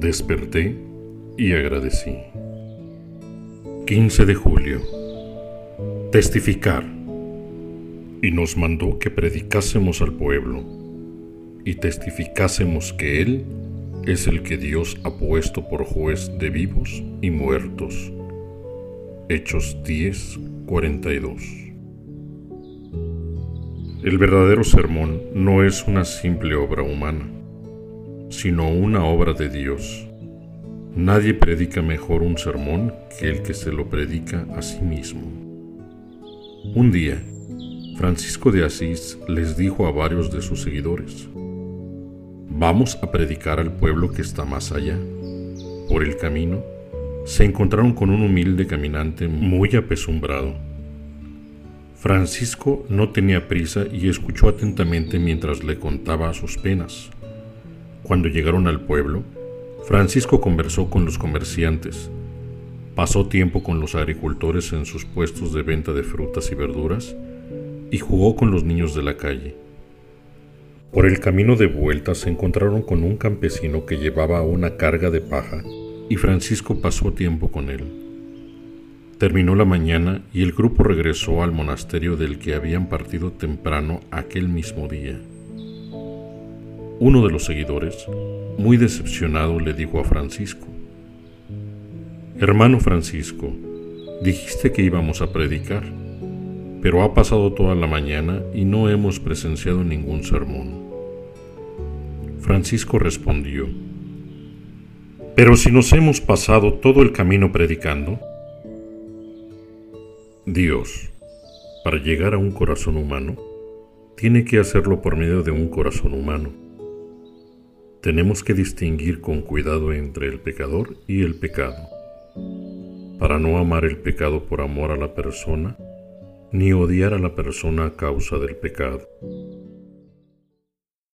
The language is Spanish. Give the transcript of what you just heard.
Desperté y agradecí. 15 de julio. Testificar. Y nos mandó que predicásemos al pueblo y testificásemos que Él es el que Dios ha puesto por juez de vivos y muertos. Hechos 10, 42. El verdadero sermón no es una simple obra humana sino una obra de Dios. Nadie predica mejor un sermón que el que se lo predica a sí mismo. Un día, Francisco de Asís les dijo a varios de sus seguidores, Vamos a predicar al pueblo que está más allá. Por el camino, se encontraron con un humilde caminante muy apesumbrado. Francisco no tenía prisa y escuchó atentamente mientras le contaba sus penas. Cuando llegaron al pueblo, Francisco conversó con los comerciantes, pasó tiempo con los agricultores en sus puestos de venta de frutas y verduras y jugó con los niños de la calle. Por el camino de vuelta se encontraron con un campesino que llevaba una carga de paja y Francisco pasó tiempo con él. Terminó la mañana y el grupo regresó al monasterio del que habían partido temprano aquel mismo día. Uno de los seguidores, muy decepcionado, le dijo a Francisco, Hermano Francisco, dijiste que íbamos a predicar, pero ha pasado toda la mañana y no hemos presenciado ningún sermón. Francisco respondió, Pero si nos hemos pasado todo el camino predicando, Dios, para llegar a un corazón humano, tiene que hacerlo por medio de un corazón humano tenemos que distinguir con cuidado entre el pecador y el pecado, para no amar el pecado por amor a la persona, ni odiar a la persona a causa del pecado.